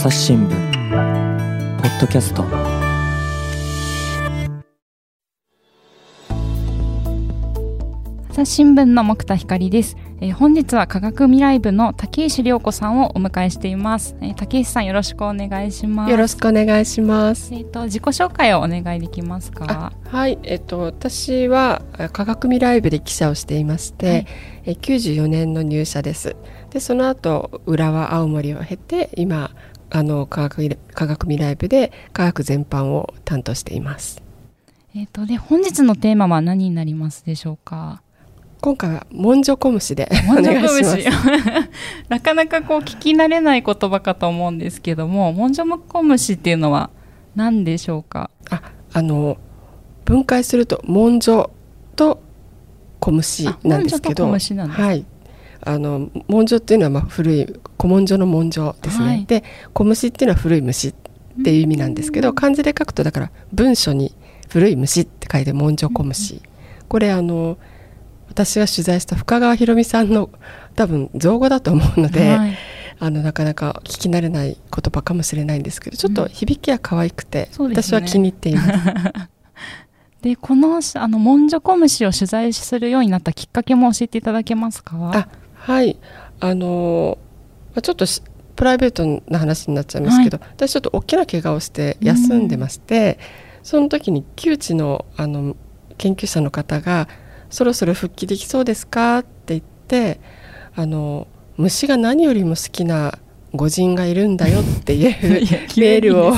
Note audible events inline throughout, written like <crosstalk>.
朝日新聞ポッドキャスト。朝日新聞の木田光です、えー本日は科学未来部の竹石涼子さんをお迎えしています、えー竹石さんよろしくお願いします。よろしくお願いします。えっ、と自己紹介をお願いできますか？はい、えっと私はあ科学未来部で記者をしていまして、はい。え94年の入社です。でその後浦和青森を経て今あの科学科学未来部で科学全般を担当しています。えっ、とで本日のテーマは何になりますでしょうか？今回はモンジョコムシでおモンジ願いします。ョコムシ。なかなかこう聞き慣れない言葉かと思うんですけどもモンジョコムシっていうのは何でしょうか？ああの分解すると文書と小虫なんですけどはいあの文書っていうのはまあ古い古文書の文書ですね、はい。で小虫っていうのは古い虫っていう意味なんですけど漢字で書くとだから文書に古い虫って書いて文書小虫。これあの私が取材した深川博美さんの多分造語だと思うので、はい、あのなかなか聞き慣れない言葉かもしれないんですけどちょっと響きは可愛くて、そうですね。私は気に入っています。<laughs> でこのあのモンジョコムシを取材するようになったきっかけも教えていただけますか？あはい。あのまあちょっとしプライベートな話になっちゃいますけど、私ちょっと大きな怪我をして休んでまして、その時に旧知のあの研究者の方が「そろそろ復帰できそうですか?」って言ってあの虫が何よりも好きな御人がいるんだよっていう <laughs> メールを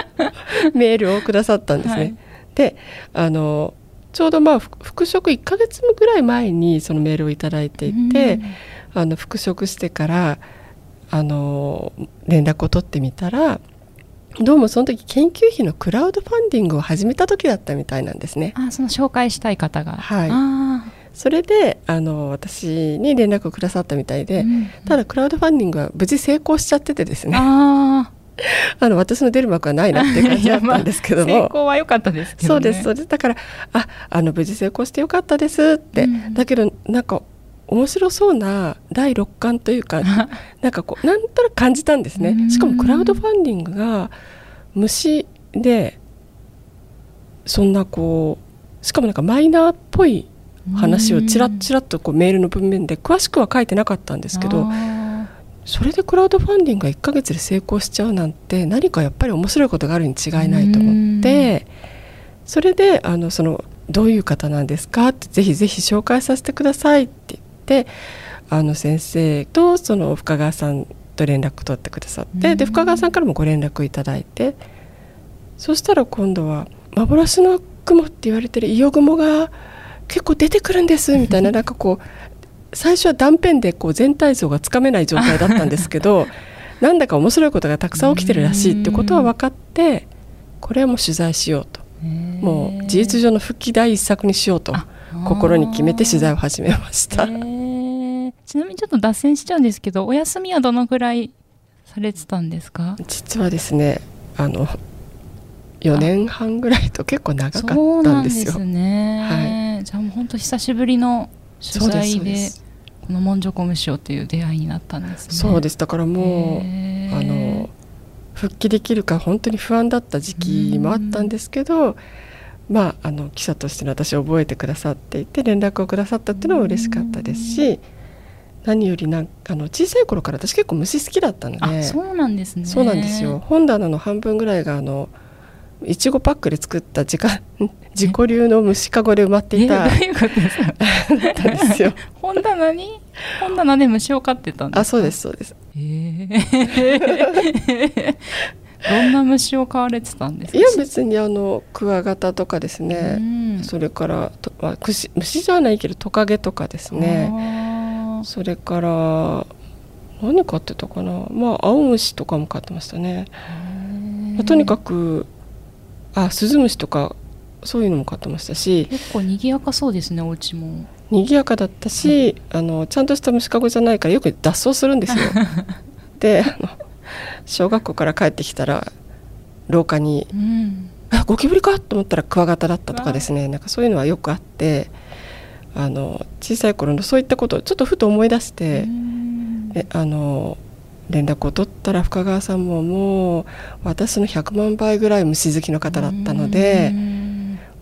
<laughs> メールをくださったんですね。はい。であのちょうどまあふ復職1ヶ月ぐらい前にそのメールをいただいていて、あの復職してからあの連絡を取ってみたらどうもその時研究費のクラウドファンディングを始めた時だったみたいなんですね。あその紹介したい方が。はい。あそれであの私に連絡をくださったみたいーで、うん。ただクラウドファンディングは無事成功しちゃっててですね。ああの私の出る幕はないなっていう感じだったんですけどー成も。<laughs> 功は良かったですね、そうですそうです。だからああの無事成功してよかったですって、うん。だけどなんか面白そうな第六感というか <laughs> なんかこうなんとなく感じたんですうん。ねしかもクラウドファンディングが虫でそんなこうしかもなんかマイナーっぽい話をちらっちらっとこうメールの文面で詳しくは書いてなかったんですけどあそれでクラウドファンディングが1ヶ月で成功しちゃうなんて何かやっぱり面白いことがあるに違いないと思ってそれであのそのどういう方なんですか？ってぜひぜひ紹介させてくださいって言ってあの先生とその深川さんと連絡取ってくださってで深川さんからもご連絡いただいてそしたら今度は幻の雲って言われてる伊予雲が結構出てくるんですみたいな <laughs> なんかこう最初は断片でこう全体像がつかめない状態だったんですけど <laughs> なんだか面白いことがたくさん起きてるらしいってことは分かってこれはもう取材しようと。ー。もう事実上の復帰第一作にしようとあ心に決めて取材を始めました。ちなみにちょっと脱線しちゃうんですけどお休みはどのぐらいされてたんですか？実はですねあの4年半ぐらいと結構長かそうったんですよ。なんですね、じゃあもう本当久しぶりの取材そうでですこのモンジョコムシオという出会いになったんですね。そうです。だからもうあの復帰できるか本当に不安だった時期もあったんですけど、まああの記者としての私を覚えてくださっていて連絡をくださったっていうのは嬉しかったですし何よりなんあの小さい頃から私結構虫好きだったので。あそうなんですね。そうなんですよ。本棚の半分ぐらいがあのいちごパックで作った自家 <laughs> 自己流の虫かごで埋まっていた。えどういうことですか？だったんですよ。<laughs> 本棚に？本棚で虫を飼ってたんですか？あそうですそうです。へえ <laughs> どんな虫を飼われてたんですか？いや別にあのクワガタとかですうね、ん。それからと、まあ、虫虫じゃないけどトカゲとかですね。それから何飼ってたかな？まあ青虫とかも飼ってましたね、まあとにかくあスズムシとかそういうのも飼ってましたし。結構賑やかそうですねお家も。賑やかだったし、あのちゃんとした虫かごじゃないからよく脱走するんですよ。<laughs> であの小学校から帰ってきたら廊下にうん。あゴキブリかと思ったらクワガタだったとかですね。なんかそういうのはよくあってあの小さい頃のそういったことをちょっとふと思い出して、うん。えあの連絡を取ったら深川さんももう私の100万倍ぐらい虫好きの方だったので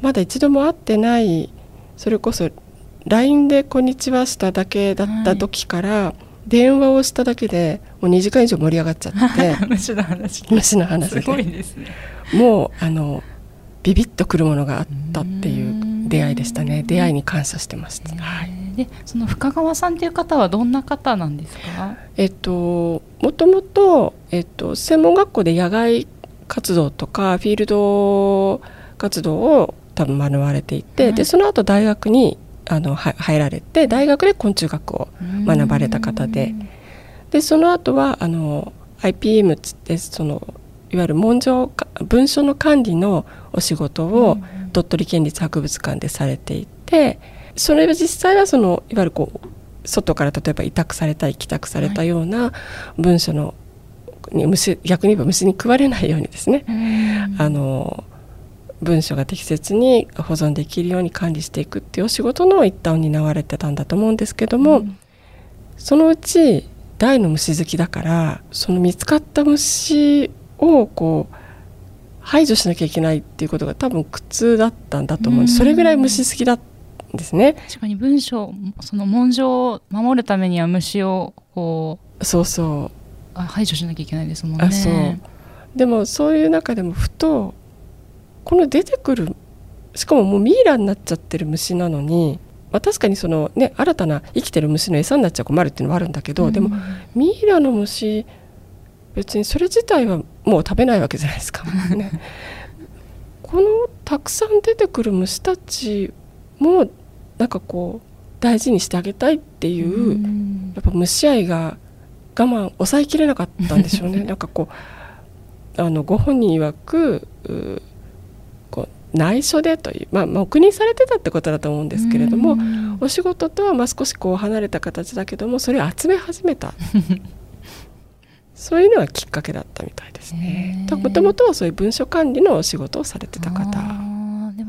まだ一度も会ってないそれこそ LINE で「こんにちは」しただけだった時から、はい、電話をしただけでもう2時間以上盛り上がっちゃって。<laughs> 虫の話。虫の話すごいですね。もうあのビビッとくるものがあったっていう出会いでしたね。出会いに感謝してました、はい、でその深川さんという方はどんな方なんですか？えっともともと、えっと、専門学校で野外活動とかフィールド活動を多分学ばれていて、はい、でその後大学にあの入られて大学で昆虫学を学ばれた方ででその後はあの IPM つってそのいわゆる文書文書の管理のお仕事を鳥取県立博物館でされていてそれは実際はそのいわゆるこう外から例えば委託されたり帰宅されたような文書のに虫逆に言えば虫に食われないようにですね、あの文書が適切に保存できるように管理していくっていうお仕事の一端を担われてたんだと思うんですけども、うん、そのうち大の虫好きだからその見つかった虫をこう排除しなきゃいけないっていうことが多分苦痛だったんだと思うんです、それぐらい虫好きだったんですね。確かに文章その文書を守るためには虫をこうそうそう。あ排除しなきゃいけないですもんね。あそう。でもそういう中でもふとこの出てくるしかももうミイラになっちゃってる虫なのに、まあ、確かにそのね新たな生きてる虫の餌になっちゃ困るっていうのはあるんだけど、うん、でもミイラの虫別にそれ自体はもう食べないわけじゃないですか。<laughs> ね、このたくさん出てくる虫たちもなんかこう大事にしてあげたいっていう、うん、やっぱ虫愛が我慢抑えきれなかったんでしょうね。<laughs> なんかこうあのご本人曰くこう内緒でという、まあ、黙認されてたってことだと思うんですけれども、お仕事とはまあ少しこう離れた形だけどもそれを集め始めた <laughs> そういうのがきっかけだったみたいですね。もともとはそういう文書管理のお仕事をされてた方。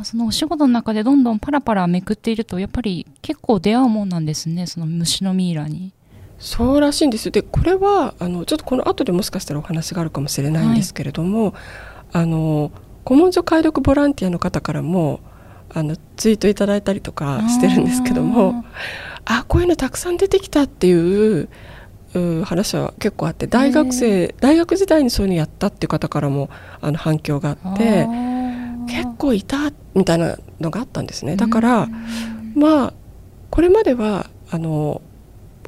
そのお仕事の中でどんどんパラパラめくっているとやっぱり結構出会うもんなんですねその虫のミイラに。そうらしいんですよ。でこれはあのちょっとこの後でもしかしたらお話があるかもしれないんですけれども、はい、あの古文書解読ボランティアの方からもあのツイートいただいたりとかしてるんですけどもあこういうのたくさん出てきたっていう話は結構あって大学生大学時代にそういうのやったっていう方からもあの反響があって結構いたみたいなのがあったんですね。だからまあこれまではあの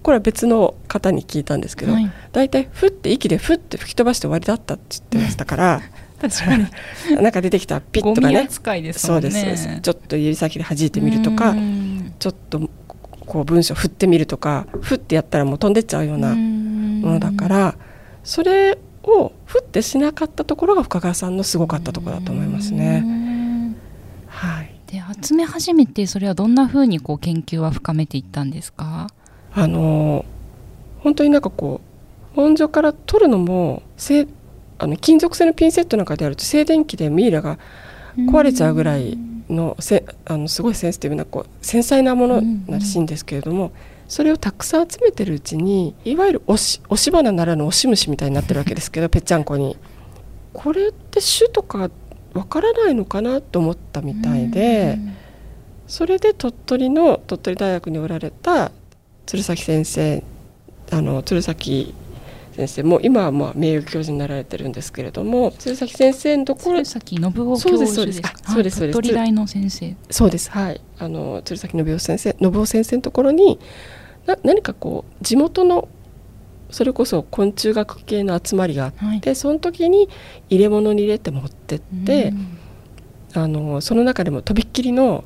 これは別の方に聞いたんですけど、はい、大体ふって息でふって吹き飛ばして終わりだったって言ってましたから <laughs> 確かに。<laughs> なんか出てきたピッとかね、ね、そうですちょっと指先で弾いてみるとかちょっとこう文章振ってみるとか振ってやったらもう飛んでっちゃうようなものだからそれを振ってしなかったところが深川さんのすごかったところだと思いますね。はい、で集め始めてそれはどんなふうにこう研究は深めていったんですか？あの本当になんかこう本所から取るのもせあの金属製のピンセットなんかでやると静電気でミイラが壊れちゃうぐらいのせあのすごいセンシティブなこう繊細なものらしいんですけれども、それをたくさん集めてるうちにいわゆる押し押し花ならぬ押し虫みたいになってるわけですけど <laughs> ぺっちゃんこに。これって種とかわからないのかなと思ったみたいで、それで鳥取の鳥取大学におられた鶴崎先生あの鶴崎先生も今はまあ名誉教授になられてるんですけれども鶴崎先生のところ鶴崎信夫教授ですか？そうですそうです。鳥大の先生。そうです。はい。あの鶴崎信夫先生信夫先生のところにな何かこう地元のそれこそ昆虫学系の集まりがあって、はい、その時に入れ物に入れて持ってって、あのその中でもとびっきりの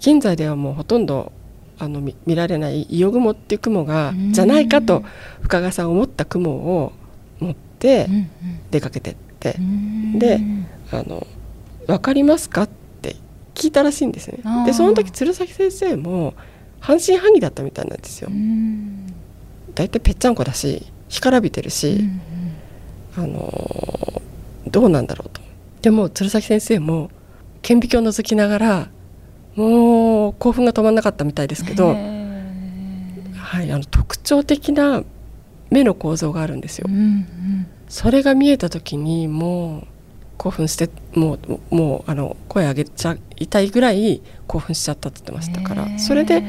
現在ではもうほとんどあの見られない伊予雲っていう雲がじゃないかと深川さん思った雲を持って出かけてって、であの「分かりますか?」って聞いたらしいんですね。でその時鶴崎先生も半信半疑だったみたいなんですよ。大体ぺっちゃんこだし干からびてるし、あのどうなんだろうと。でも鶴崎先生も顕微鏡を覗きながらもう興奮が止まらなかったみたいですけど、はい、あの特徴的な目の構造があるんですよ。うんうんそれが見えた時にもう興奮してもうもうあの声上げちゃいたいぐらい興奮しちゃったって言ってましたからそれで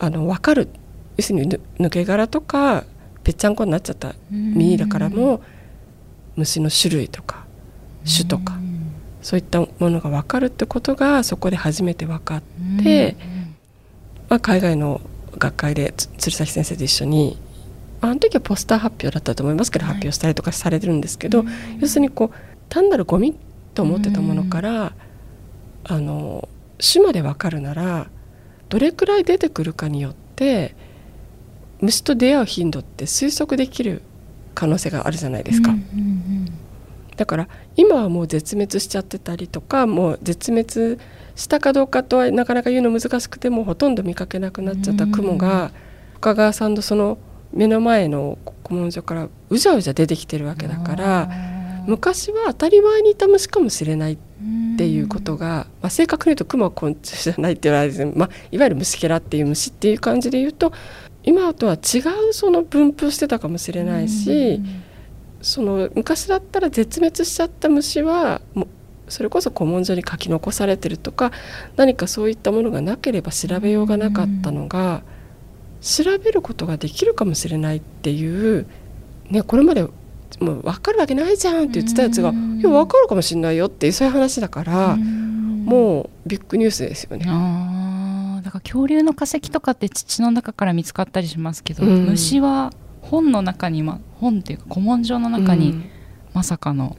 あの分かる。要するにぬ抜け殻とかぺっちゃんこになっちゃったミイラからも虫の種類とか種とかうん。そういったものが分かるってことがそこで初めて分かって、まあ、海外の学会でつ鶴崎先生と一緒にあの時はポスター発表だったと思いますけど、はい。発表したりとかされてるんですけど、要するにこう単なるゴミと思ってたものから、あの種まで分かるならどれくらい出てくるかによって虫と出会う頻度って推測できる可能性があるじゃないですか。うんうんだから今はもう絶滅しちゃってたりとかもう絶滅したかどうかとはなかなか言うの難しくてもうほとんど見かけなくなっちゃった雲が深川さんのその目の前の古文書からうじゃうじゃ出てきてるわけだから昔は当たり前にいた虫かもしれないっていうことが、まあ、正確に言うとクマは昆虫じゃないって言われて、まあ、いわゆる虫けらっていう虫っていう感じで言うと今とは違うその分布してたかもしれないし。うん。その昔だったら絶滅しちゃった虫はもうそれこそ古文書に書き残されてるとか何かそういったものがなければ調べようがなかったのが、調べることができるかもしれないっていう、ね、これまでもう分かるわけないじゃんって言ってたやつが、うん。いや分かるかもしれないよってそういう話だから、うん。もうビッグニュースですよね。あーだから恐竜の化石とかって土の中から見つかったりしますけど、うん。虫は本の中に、ま、本っていうか古文書の中にうん。まさかの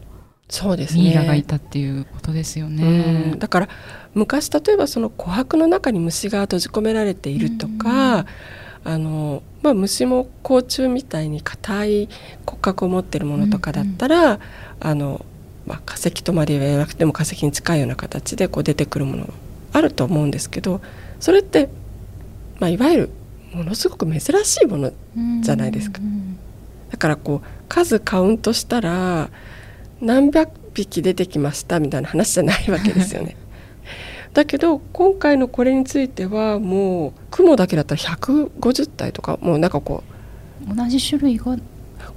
そうですね。ミイラがいたっていうことですようねん。だから昔例えばその琥珀の中に虫が閉じ込められているとか、あのまあ、虫も甲虫みたいに硬い骨格を持ってるものとかだったら、あのまあ、化石とまで言わなくても化石に近いような形でこう出てくるものあると思うんですけどそれって、まあ、いわゆるものすごく珍しいものじゃないですか。うん。だからこう数カウントしたら何百匹出てきましたみたいな話じゃないわけですよね。だけど今回のこれについてはもう雲だけだったら150体とかもうなんかこう同じ種類が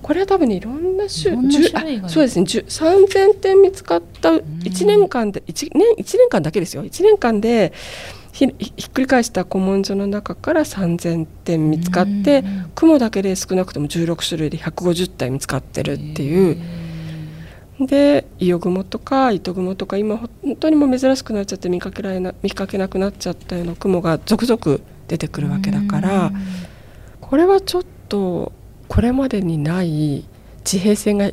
これは多分ねいろんな種いろんな10種類があそうですね。10 3000点見つかった1年間で 1, 年1年間だけですよ。1年間でひっくり返した古文書の中から3000点見つかってうん雲だけで少なくとも16種類で150体見つかってるっていう。でイオグモとかイトグモとか今本当にもう珍しくなっちゃって見かけられな見かけなくなっちゃったような雲が続々出てくるわけだからこれはちょっとこれまでにない地平線が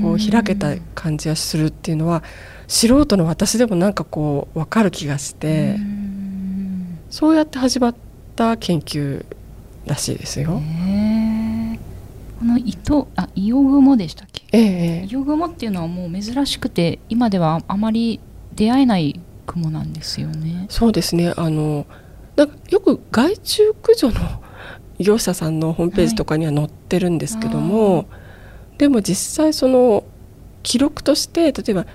こう開けた感じがするっていうのは素人の私でもなんかこう分かる気がしてうん。そうやって始まった研究らしいですよ。へーこの糸あイオグモでしたっけ？ええイオグモっていうのはもう珍しくて今ではあまり出会えない雲なんですよね。そうですね。あのなんかよく害虫駆除の <laughs> 業者さんのホームページとかには載ってるんですけども、でも実際その記録として例えば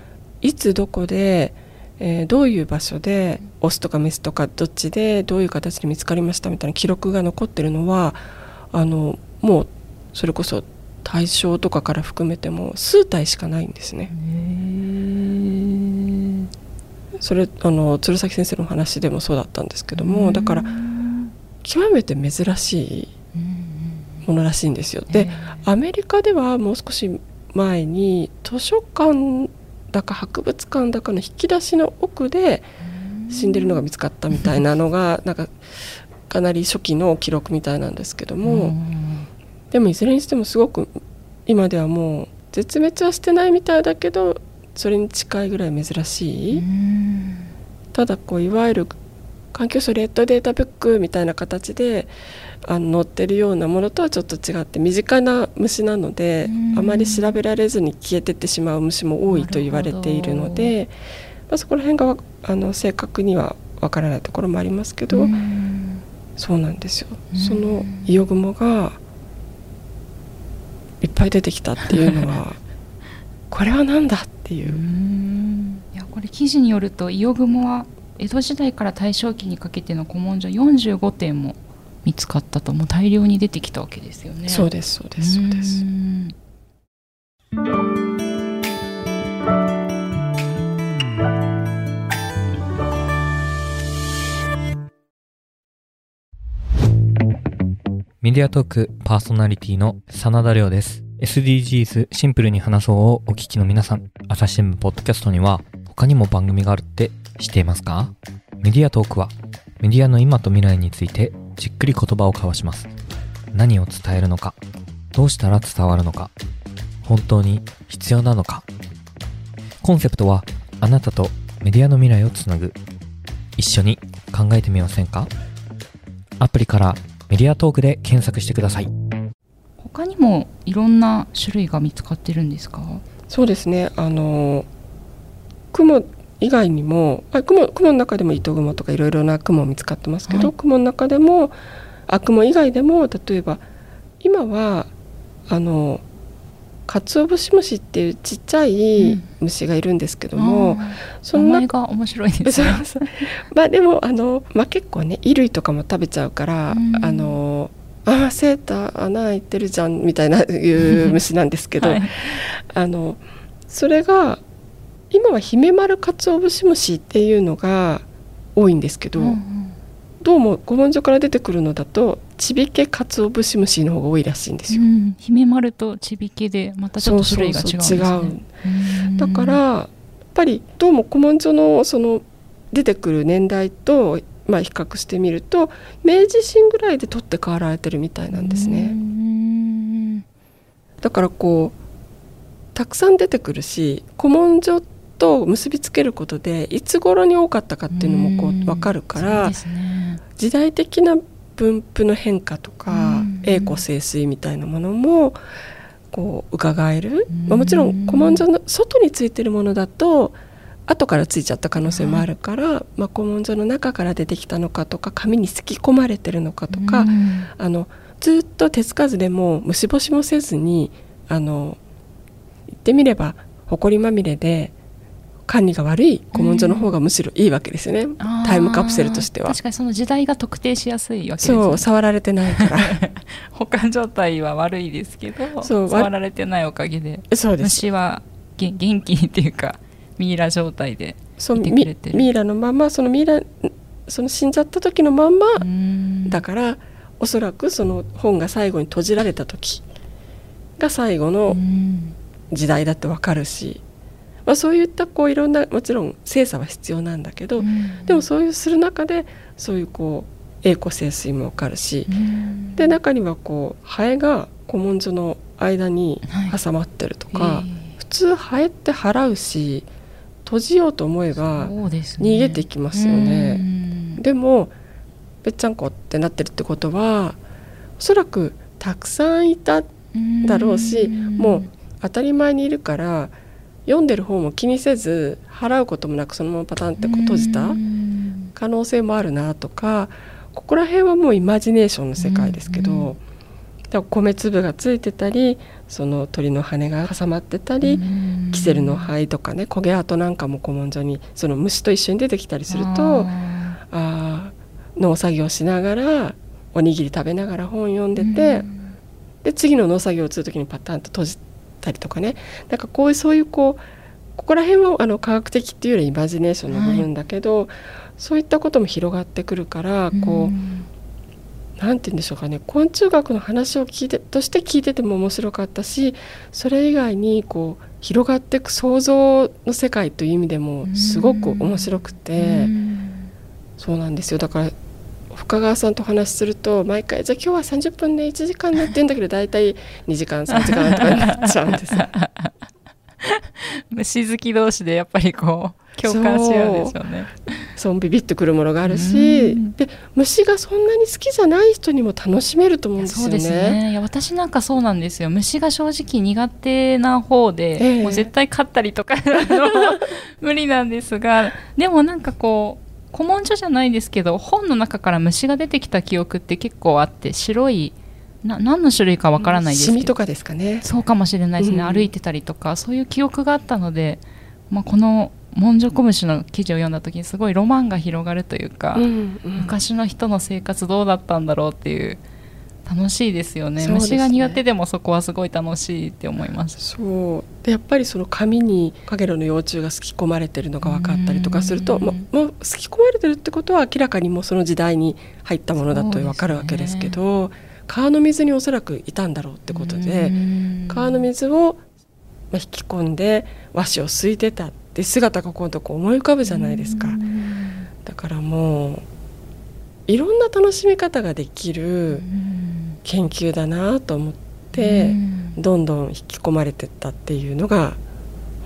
いつどこで、えーどういう場所でオスとかメスとかどっちでどういう形で見つかりましたみたいな記録が残ってるのはあのもうそれこそ対象とかから含めても数体しかないんですね。それあの鶴崎先生のお話でもそうだったんですけどもだから極めて珍しいものらしいんですよ。でアメリカではもう少し前に図書館だか博物館だかの引き出しの奥で死んでるのが見つかったみたいなのが <laughs> なんかかなり初期の記録みたいなんですけども、でもいずれにしてもすごく今ではもう絶滅はしてないみたいだけどそれに近いぐらい珍しい。ただこういわゆる環境省レッドデータブックみたいな形であの載ってるようなものとはちょっと違って身近な虫なのでうんあまり調べられずに消えてってしまう虫も多いと言われているので、まあ、そこら辺がわあの正確にはわからないところもありますけど、そうなんですよ。うんそのイオグモがいっぱい出てきたっていうのは <laughs> これは何だっていうう。んいやこれ記事によるとイオグモは江戸時代から大正期にかけての古文書45点も見つかったともう大量に出てきたわけですよね。そうですそうですそうです。メディアトークパーソナリティの真田亮です。SDGs シンプルに話そうをお聞きの皆さん、朝日新聞ポッドキャストには他にも番組があるって知っていますか？メディアトークはメディアの今と未来についてじっくり言葉を交わします。何を伝えるのか、どうしたら伝わるのか、本当に必要なのか。コンセプトはあなたとメディアの未来をつなぐ。一緒に考えてみませんか？アプリからメディアトークで検索してください。他にもいろんな種類が見つかってるんですか？そうですね。あの雲以外にもあ雲雲の中でも糸雲とかいろいろな雲見つかってますけど、はい。雲の中でもあ雲以外でも例えば今はあのカツオブシムシっていうちっちゃい虫がいるんですけども、あその中ー名前が面白いですね。<laughs> そうそう。まあでもあの、まあ、結構ね衣類とかも食べちゃうから、うん。あのああセーター穴開いてるじゃんみたいないう虫なんですけど、はい。あのそれが今はヒメマルカツオブシムシっていうのが多いんですけど、うんうん。どうも古文書から出てくるのだとチビケカツオブシムシの方が多いらしいんですよ。うん、姫丸とちびけでまたちょっと種類が違うんですね。そうそうそう違ううんだからやっぱりどうも古文書のその出てくる年代と、まあ、比較してみると明治維新ぐらいで取って代わられてるみたいなんですうね。んだからこうたくさん出てくるし古文書と結びつけることでいつ頃に多かったかっていうのもこう分かるからね。時代的な分布の変化とかうん。栄枯盛衰みたいなものもこう伺える、うん。まあ、もちろん古文書の外についてるものだと後からついちゃった可能性もあるから、まあ、古文書の中から出てきたのかとか紙にすき込まれてるのかとか、うん。あのずっと手つかずでも虫干しもせずにあの言ってみれば埃まみれで管理が悪い古文書の方がむしろいいわけですよね、あータイムカプセルとしては。確かにその時代が特定しやすいわけですね。そう触られてないから。<laughs> 保管状態は悪いですけどそう触られてないおかげでそうです。虫はげ元気っていうかミイラ状態でいてくミれてる。ミイラのままそのミイラその死んじゃった時のまんまうん。だからおそらくその本が最後に閉じられた時が最後うのん。時代だってわかるし、まあ、そういったこういろんなもちろん精査は必要なんだけど、うん。でもそういうする中でそういうこう栄枯盛衰もわかるしう、ん。で中にはこうハエが古文書の間にはい。挟まってるとか、え普通ハエって払うし閉じようと思ええば逃げてきますよね。うん。でもぺっちゃんこってなってるってことはおそらくたくさんいただろうしもう当たり前にいるから読んでる方も気にせず払うこともなくそのままパタンって閉じたうん。可能性もあるなとかここら辺はもうイマジネーションの世界ですけど、米粒がついてたりその鳥の羽が挟まってたり、うん。キセルの灰とかね焦げ跡なんかも古文書にその虫と一緒に出てきたりするとああー農作業しながらおにぎり食べながら本読んでーて、うん。で次の農作業をする時にパタンと閉じたりとかね。なんかこういうそういうこうここら辺はあの科学的っていうよりイマジネーションの部分だけど、そういったことも広がってくるからこう、ん。なんて言うんでしょうかね。昆虫学の話を聞いてとして聞いてても面白かったしそれ以外にこう広がっていく想像の世界という意味でもすごく面白くて、うん。そうなんですよ。だから深川さんとお話しすると毎回じゃあ今日は30分で1時間ねって言うんだけど大体2時間3時間とかになっちゃうんですよ。<laughs> 虫好き同士でやっぱりこう共感し合うんでしょうね。そうビビッとくるものがあるし、うんで虫がそんなに好きじゃない人にも楽しめると思うんですよね。いや私なんかそうなんですよ虫が正直苦手な方で、ええもう絶対飼ったりとか <laughs> 無理なんですがでもなんかこう古文書じゃないですけど本の中から虫が出てきた記憶って結構あって白いな何の種類かわからないですけど。シミとかですかね。そうかもしれないですね、うん。歩いてたりとかそういう記憶があったので、まあ、このモンジョコムシの記事を読んだ時にすごいロマンが広がるというか、うんうん。昔の人の生活どうだったんだろうっていう楽しいですよね。ね。虫が苦手でもそこはすごい楽しいって思います。そう。でやっぱりその紙にカゲロウの幼虫がすき込まれてるのが分かったりとかするとうん。もうすき込まれてるってことは明らかにもうその時代に入ったものだと分かるわけですけど川の水におそらくいたんだろうってことで川の水をまあ引き込んで和紙をすいてたって姿が今度こう思い浮かぶじゃないですか。だからもういろんな楽しみ方ができる研究だなと思って。どんどん引き込まれてったっていうのが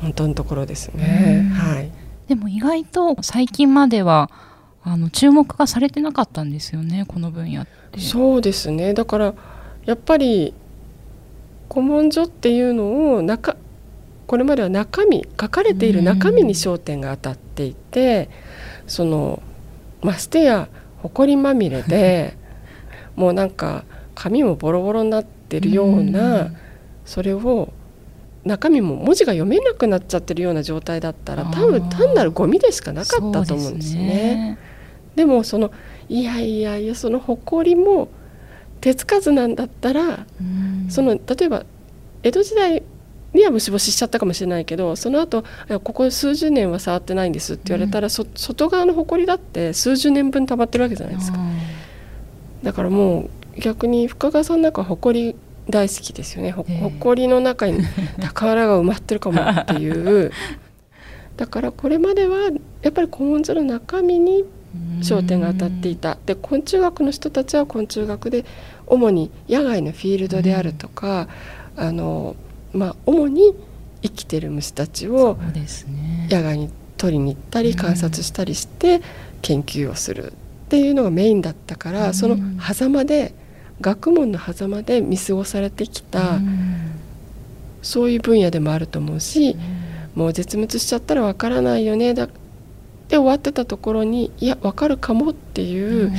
本当のところですね。うんはい。でも意外と最近まではあの注目がされてなかったんですよねこの分野ってそうですね。だからやっぱり古文書っていうのを中これまでは中身書かれている中身に焦点が当たっていて、そのましてや埃まみれで <laughs> もうなんか紙もボロボロになってるような、ん。それを中身も文字が読めなくなっちゃってるような状態だったら多分単なるゴミでしかなかったと思うんですよね。でもそのいやいやいやその埃も手つかずなんだったらうん。その例えば江戸時代には虫干ししちゃったかもしれないけどその後ここ数十年は触ってないんですって言われたら、そ外側の埃だって数十年分溜まってるわけじゃないですか。だからもう逆に深川さんなんか埃大好きですよね。ほええ。埃の中に <laughs> 宝が埋まってるかもっていう。<laughs> だからこれまではやっぱり古文書の中身に焦点が当たっていた。で昆虫学の人たちは昆虫学で主に野外のフィールドであるとか、あのまあ主に生きてる虫たちを野外に取りに行ったり観察したりして研究をするっていうのがメインだったから、うん。その狭間で学問の狭間で見過ごされてきた、うん。そういう分野でもあると思うし、もう絶滅しちゃったらわからないよねだで終わってたところにいやわかるかもっていう、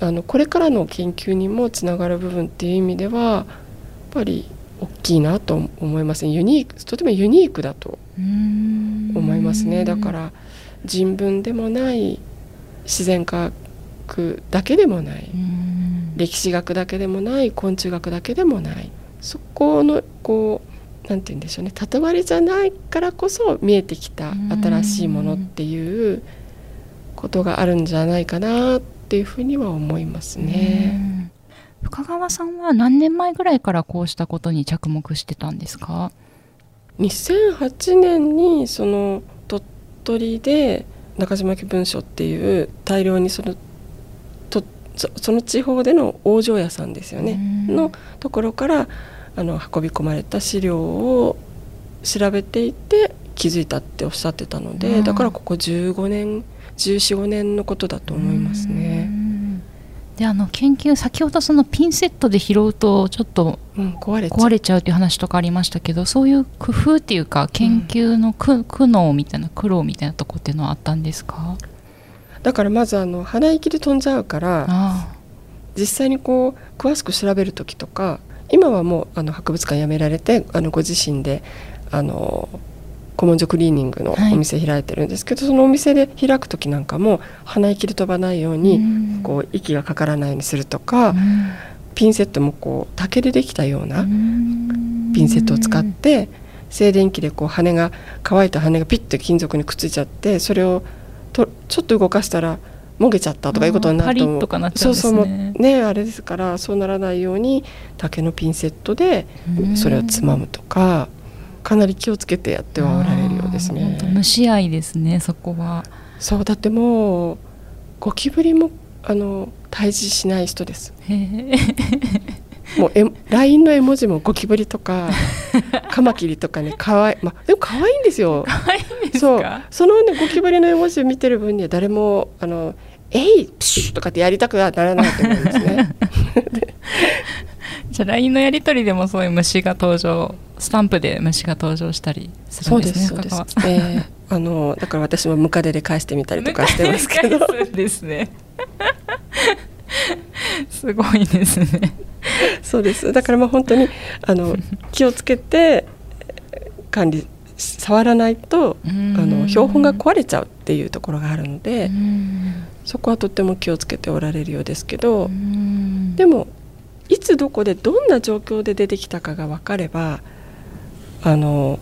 あのこれからの研究にもつながる部分っていう意味ではやっぱり大きいなと思いますね。ユニークとてもユニークだとうん。思いますね。だから人文でもない自然科学だけでもないうん歴史学だけでもない昆虫学だけでもない。そこのこうなんて言うんでしょうね。縦割りじゃないからこそ見えてきた新しいものっていうことがあるんじゃないかなっていうふうには思いますね。うん。深川さんは何年前ぐらいからこうしたことに着目してたんですか？2008年にその鳥取で中島家文書っていう大量にそのとそその地方での往生屋さんですよね、うん。のところからあの運び込まれた資料を調べていて気づいたっておっしゃってたので、うん。だからここ15年1415年のことだと思いますうね。ん。であの研究先ほどそのピンセットで拾うとちょっとうん、壊れちゃう。壊れちゃうっていう話とかありましたけどそういう工夫っていうか研究の苦,、苦悩みたいな苦労みたいなとこっていうのはあったんですか？だからまずあの鼻息で飛んじゃうからあ実際にこう詳しく調べる時とか今はもうあの博物館辞められてあのご自身であの古文書クリーニングのはい。お店開いてるんですけど、そのお店で開く時なんかも鼻息で飛ばないようあに、うん。こう息がかからないようにするとか、うん。ピンセットもこう竹でできたようなうん。ピンセットを使って静電気でこう羽が乾いた羽がピッと金属にくっついちゃってそれをとちょっと動かしたらもげちゃったとかいうことになるとあーパリッとかなっちゃうんですね。そうそうねあれですからそうならないように竹のピンセットでそれをつまむとかかなり気をつけてやってはおられるようですね。虫愛ですねそこは。そうだってもうゴキブリもあの退治しない人です。もうえ LINE の絵文字もゴキブリとか <laughs> カマキリとかね可愛いまあでも可愛いんですよ。可愛いですそうかそのねゴキブリの絵文字を見てる分には誰もあの「えいプシュ!」とかってやりたくはならないと思うんですね。<laughs> じゃあ LINE のやり取りでもそういう虫が登場スタンプで虫が登場したりするそうんでですすそうですね深川。えーあのだから私もムカデで返してみたりとかしてますけど。返すんですね <laughs> すごいですね <laughs> そうです。だからまあ本当にあの <laughs> 気をつけてえー管理触らないとあの標本が壊れちゃうっていうところがあるのでそこはとっても気をつけておられるようですけどでもいつどこでどんな状況で出てきたかが分かればあの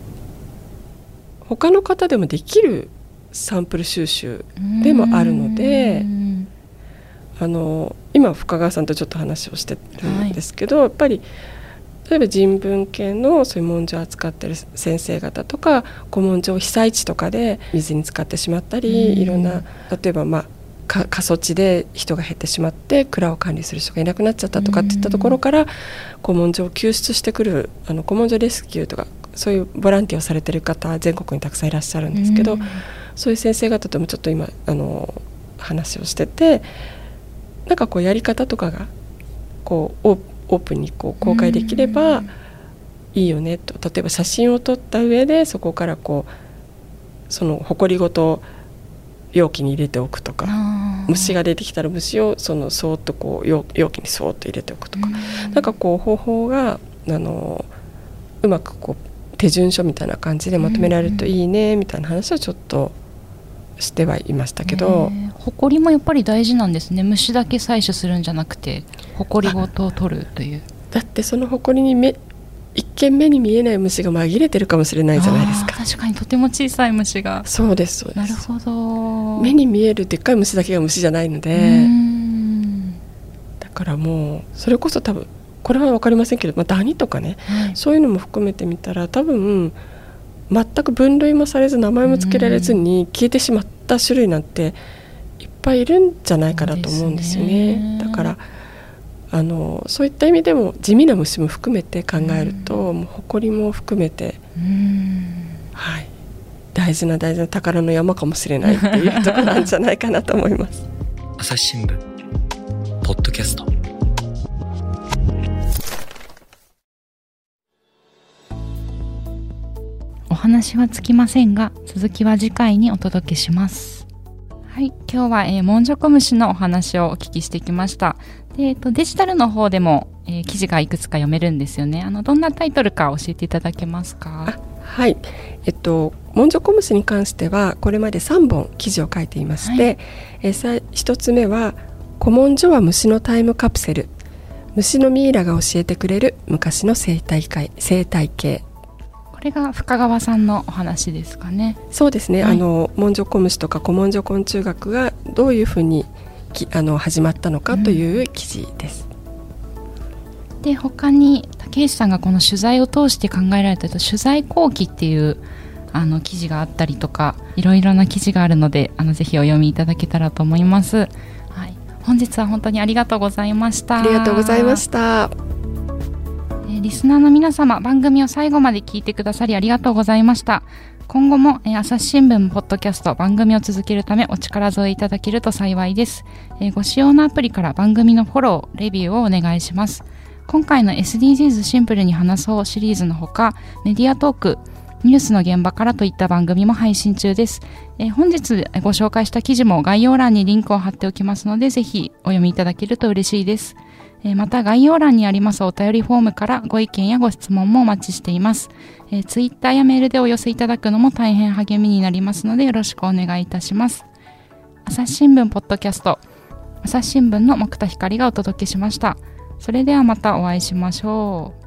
他の方でもできるサンプル収集でもあるのであの今深川さんとちょっと話をしてるんですけど、はい、やっぱり例えば人文系のそういう文書を扱ってる先生方とか古文書を被災地とかで水に浸かってしまったりいろんな例えばまあ過疎地で人が減ってしまって蔵を管理する人がいなくなっちゃったとかっていったところから古文書を救出してくるあの古文書レスキューとかそういうボランティアをされてる方は全国にたくさんいらっしゃるんですけど、そういう先生方ともちょっと今あの話をしててなんかこうやり方とかがこうオープンにこう公開できればいいよねと。例えば写真を撮った上でそこからこうその埃ごと容器に入れておくとか虫が出てきたら虫をそのそーっとこう容器にそーっと入れておくとか。なんかこう方法があのうまくこう手順書みたいな感じでまとめられるといいねみたいな話をちょっとしてはいましたけど、埃もやっぱり大事なんですね。虫だけ採取するんじゃなくて埃ごと取るという。だってその埃に目一見目に見えない虫が紛れてるかもしれないじゃないですか。確かにとても小さい虫が。そうですそうです。なるほど。目に見えるでっかい虫だけが虫じゃないのでだからもうそれこそ多分これは分かりませんけど、まあ、ダニとかね、はい、そういうのも含めてみたら多分全く分類もされず名前も付けられずに消えてしまった種類なんていっぱいいるんじゃないかなと思うんですよね。ね。だからあのそういった意味でも地味な虫も含めて考えると、もう埃も含めて、はい、大事な大事な宝の山かもしれないっていうところなんじゃないかなと思います。<laughs> 朝日新聞ポッドキャストお話はつきませんが続きは次回にお届けします。はい今日は、えー、モンジョコムシのお話をお聞きしてきました。で、えーと、デジタルの方でも、えー、記事がいくつか読めるんですよね。あのどんなタイトルか教えていただけますか？はい。えっとモンジョコムシに関してはこれまで3本記事を書いていまして、はい、えー、1つ目は「古文書は虫のタイムカプセル」虫のミイラが教えてくれる昔の生態界生態系れが深川さんのお話ですかね。そうですね。はい、あの文書小虫とか古文書昆虫学がどういうふうにきあの始まったのかという記事です。うん、で他に竹内さんがこの取材を通して考えられた取材後期っていうあの記事があったりとかいろいろな記事があるのであのぜひお読みいただけたらと思います。はい、本日は本当にありがとうございました。ありがとうございました。リスナーの皆様、番組を最後まで聞いてくださりありがとうございました。今後も、え朝日新聞ポッドキャスト番組を続けるためお力添えいただけると幸いです、えご使用のアプリから番組のフォロー、レビューをお願いします。今回の SDGs シンプルに話そうシリーズのほか、メディアトーク、ニュースの現場からといった番組も配信中です。え本日ご紹介した記事も概要欄にリンクを貼っておきますので、ぜひお読みいただけると嬉しいです。えまた概要欄にありますお便りフォームからご意見やご質問もお待ちしています。えー、ツイッターやメールでお寄せいただくのも大変励みになりますのでよろしくお願いいたします。朝日新聞ポッドキャスト朝日新聞の木田光がお届けしました。それではまたお会いしましょう。